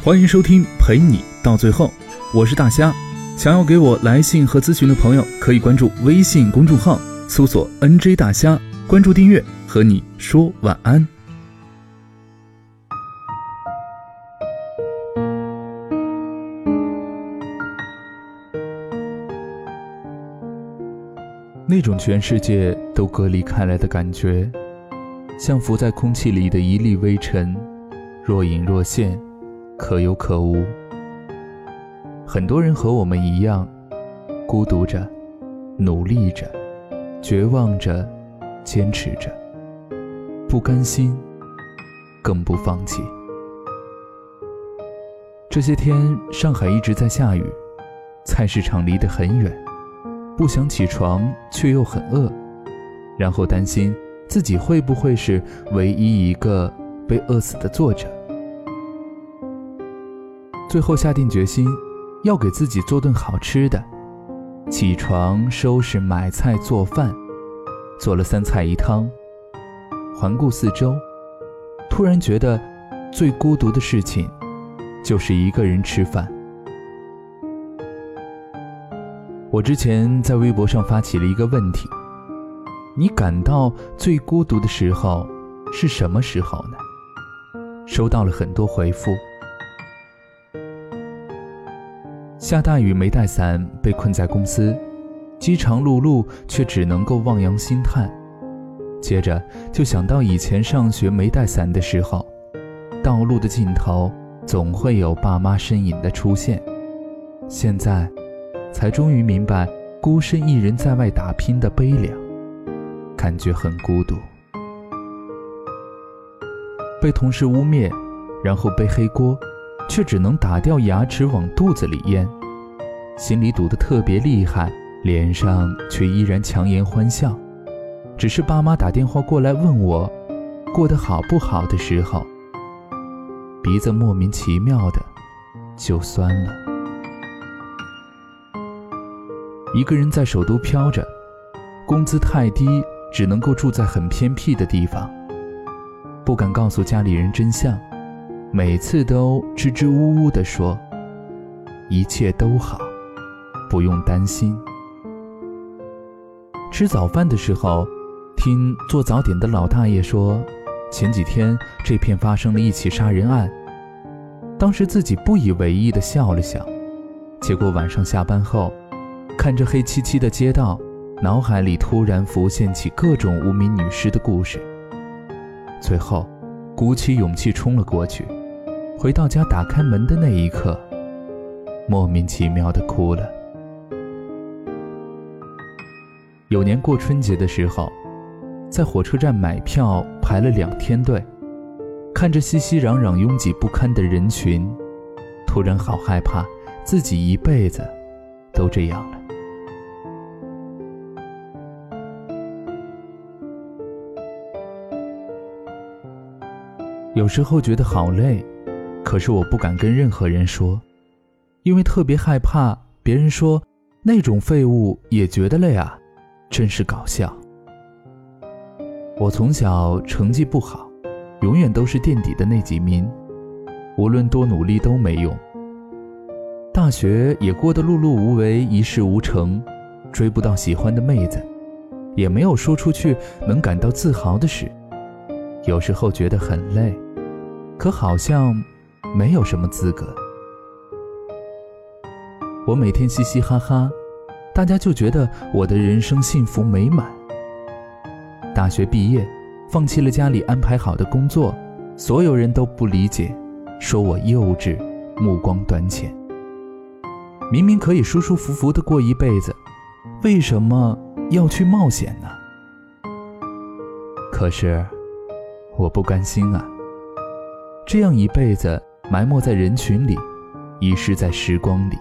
欢迎收听陪你到最后，我是大虾。想要给我来信和咨询的朋友，可以关注微信公众号，搜索 “nj 大虾”，关注订阅，和你说晚安。那种全世界都隔离开来的感觉，像浮在空气里的一粒微尘，若隐若现。可有可无。很多人和我们一样，孤独着，努力着，绝望着，坚持着，不甘心，更不放弃。这些天，上海一直在下雨，菜市场离得很远，不想起床却又很饿，然后担心自己会不会是唯一一个被饿死的作者。最后下定决心，要给自己做顿好吃的。起床收拾买菜做饭，做了三菜一汤。环顾四周，突然觉得最孤独的事情，就是一个人吃饭。我之前在微博上发起了一个问题：你感到最孤独的时候是什么时候呢？收到了很多回复。下大雨没带伞，被困在公司，饥肠辘辘，却只能够望洋兴叹。接着就想到以前上学没带伞的时候，道路的尽头总会有爸妈身影的出现。现在，才终于明白孤身一人在外打拼的悲凉，感觉很孤独。被同事污蔑，然后背黑锅，却只能打掉牙齿往肚子里咽。心里堵得特别厉害，脸上却依然强颜欢笑。只是爸妈打电话过来问我过得好不好的时候，鼻子莫名其妙的就酸了。一个人在首都飘着，工资太低，只能够住在很偏僻的地方，不敢告诉家里人真相，每次都支支吾吾地说一切都好。不用担心。吃早饭的时候，听做早点的老大爷说，前几天这片发生了一起杀人案。当时自己不以为意的笑了笑，结果晚上下班后，看着黑漆漆的街道，脑海里突然浮现起各种无名女尸的故事。最后，鼓起勇气冲了过去。回到家，打开门的那一刻，莫名其妙的哭了。有年过春节的时候，在火车站买票排了两天队，看着熙熙攘攘、拥挤不堪的人群，突然好害怕，自己一辈子都这样了。有时候觉得好累，可是我不敢跟任何人说，因为特别害怕别人说那种废物也觉得累啊。真是搞笑。我从小成绩不好，永远都是垫底的那几名，无论多努力都没用。大学也过得碌碌无为，一事无成，追不到喜欢的妹子，也没有说出去能感到自豪的事。有时候觉得很累，可好像没有什么资格。我每天嘻嘻哈哈。大家就觉得我的人生幸福美满。大学毕业，放弃了家里安排好的工作，所有人都不理解，说我幼稚，目光短浅。明明可以舒舒服服的过一辈子，为什么要去冒险呢？可是，我不甘心啊！这样一辈子埋没在人群里，遗失在时光里。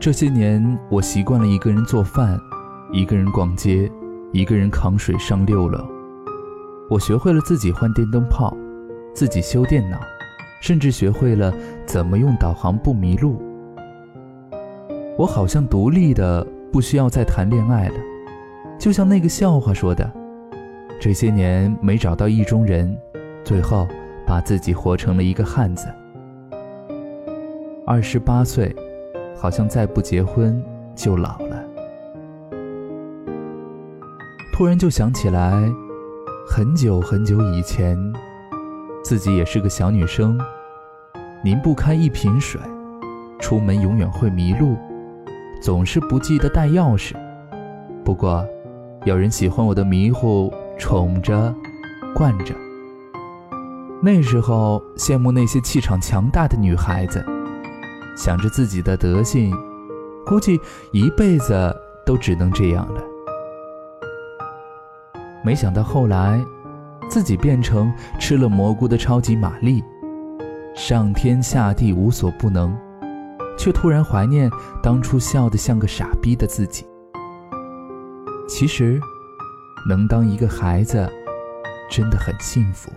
这些年，我习惯了一个人做饭，一个人逛街，一个人扛水上六楼。我学会了自己换电灯泡，自己修电脑，甚至学会了怎么用导航不迷路。我好像独立的，不需要再谈恋爱了。就像那个笑话说的：“这些年没找到意中人，最后把自己活成了一个汉子。二十八岁，好像再不结婚就老了。突然就想起来，很久很久以前，自己也是个小女生。拧不开一瓶水，出门永远会迷路，总是不记得带钥匙。不过，有人喜欢我的迷糊，宠着，惯着。那时候羡慕那些气场强大的女孩子，想着自己的德性，估计一辈子都只能这样了。没想到后来，自己变成吃了蘑菇的超级玛丽。上天下地无所不能，却突然怀念当初笑得像个傻逼的自己。其实，能当一个孩子，真的很幸福。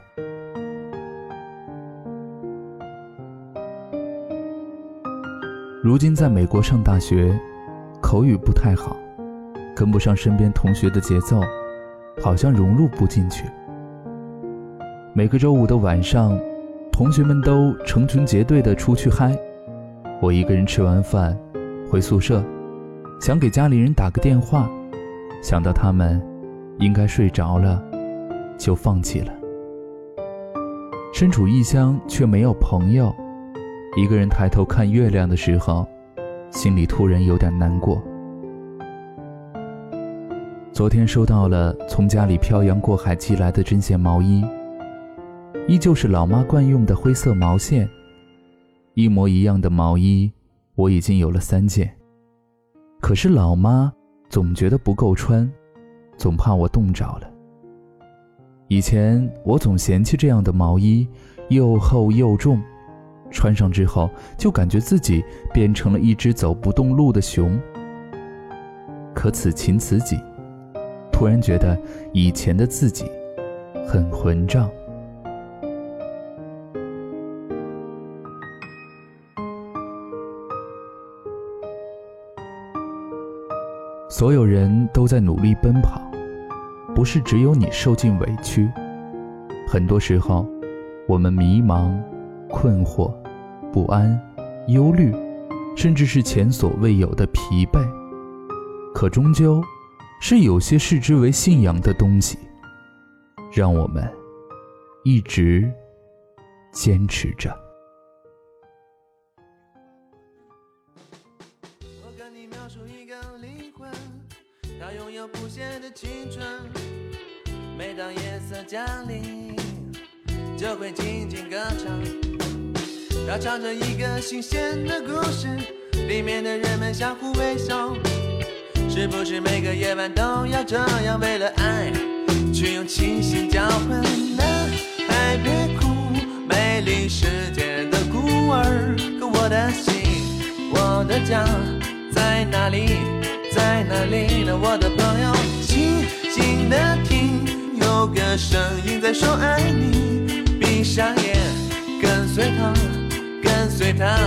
如今在美国上大学，口语不太好，跟不上身边同学的节奏，好像融入不进去。每个周五的晚上。同学们都成群结队的出去嗨，我一个人吃完饭回宿舍，想给家里人打个电话，想到他们应该睡着了，就放弃了。身处异乡却没有朋友，一个人抬头看月亮的时候，心里突然有点难过。昨天收到了从家里漂洋过海寄来的针线毛衣。依旧是老妈惯用的灰色毛线，一模一样的毛衣，我已经有了三件。可是老妈总觉得不够穿，总怕我冻着了。以前我总嫌弃这样的毛衣又厚又重，穿上之后就感觉自己变成了一只走不动路的熊。可此情此景，突然觉得以前的自己很混账。所有人都在努力奔跑，不是只有你受尽委屈。很多时候，我们迷茫、困惑、不安、忧虑，甚至是前所未有的疲惫。可终究，是有些视之为信仰的东西，让我们一直坚持着。他拥有不懈的青春，每当夜色降临，就会静静歌唱。它唱着一个新鲜的故事，里面的人们相互微笑。是不是每个夜晚都要这样，为了爱去用清醒交换？男孩别哭，美丽世界的孤儿。可我的心，我的家在哪里？在哪里呢，我的朋友？静静的听，有个声音在说爱你。闭上眼，跟随他，跟随他，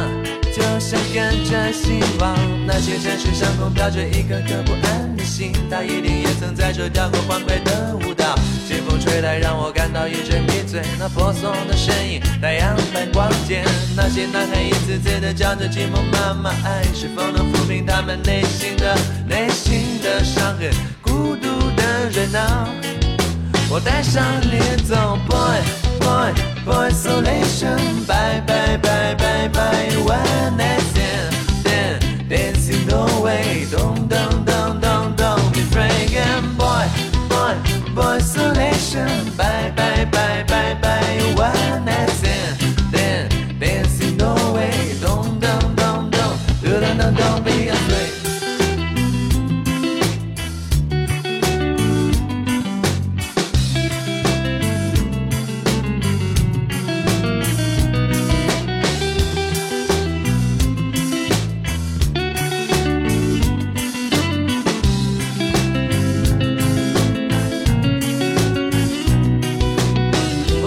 就像跟着希望。那些城市上空飘着一颗颗不安的心，他一定也曾在这跳过欢快的舞蹈。清风吹来，让我感到一阵迷醉。那婆娑的身影，太阳般光洁。那些男孩一次次的叫着寂寞妈妈，爱是否能抚平他们内心的内心的伤痕？孤独的人啊，我带上你走，boy boy boy isolation，bye bye bye bye bye，one night stand，dancing no way，don't don't don't don't don't be afraid，boy。boy selection. Bye, bye, bye, bye, bye. One night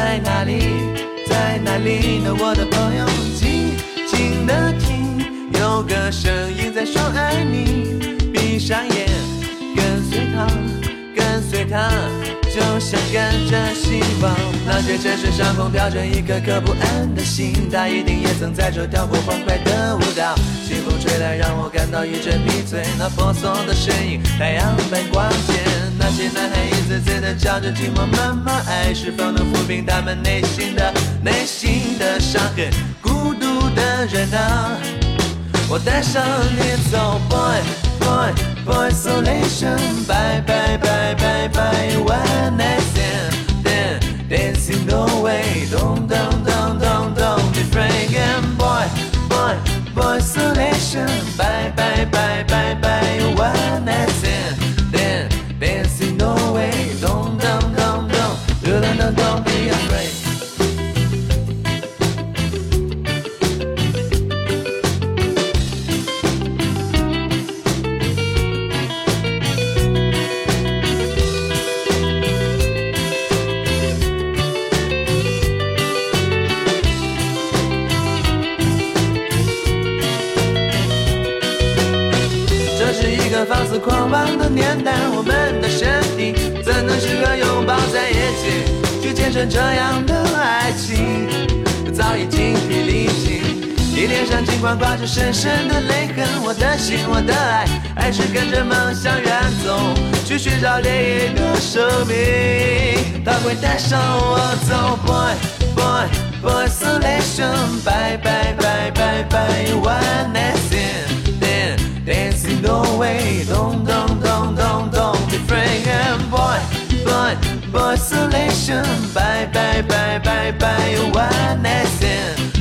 在哪里？在哪里呢？我的朋友，静静的听，有个声音在说爱你。闭上眼，跟随他，跟随他。就像跟着希望，那些城市上空飘着一颗颗不安的心，他一定也曾在这跳过欢快的舞蹈。清风吹来，让我感到一阵迷醉。那婆娑的身影，太阳般光洁。那些男孩一次次的叫着寂寞妈妈，爱是否能抚平他们内心的内心的伤痕？孤独的人啊，我带上你走，boy。boy, boy isolation. Bye, bye, bye, bye, bye. One night stand, then dancing no way. Don't, don't, don't, don't, don't be afraid. And boy, boy, boy isolation. Bye, bye, bye, bye, bye. One night 起，去见证这样的爱情？早已精疲力尽，你脸上尽管挂着深深的泪痕，我的心，我的爱，还是跟着梦想远走，去寻找另一个生命，他会带上我走。Boy boy boy isolation, bye bye bye bye bye one night stand. Dancing no way, isolation. Bye, bye, bye, bye, bye. One night stand.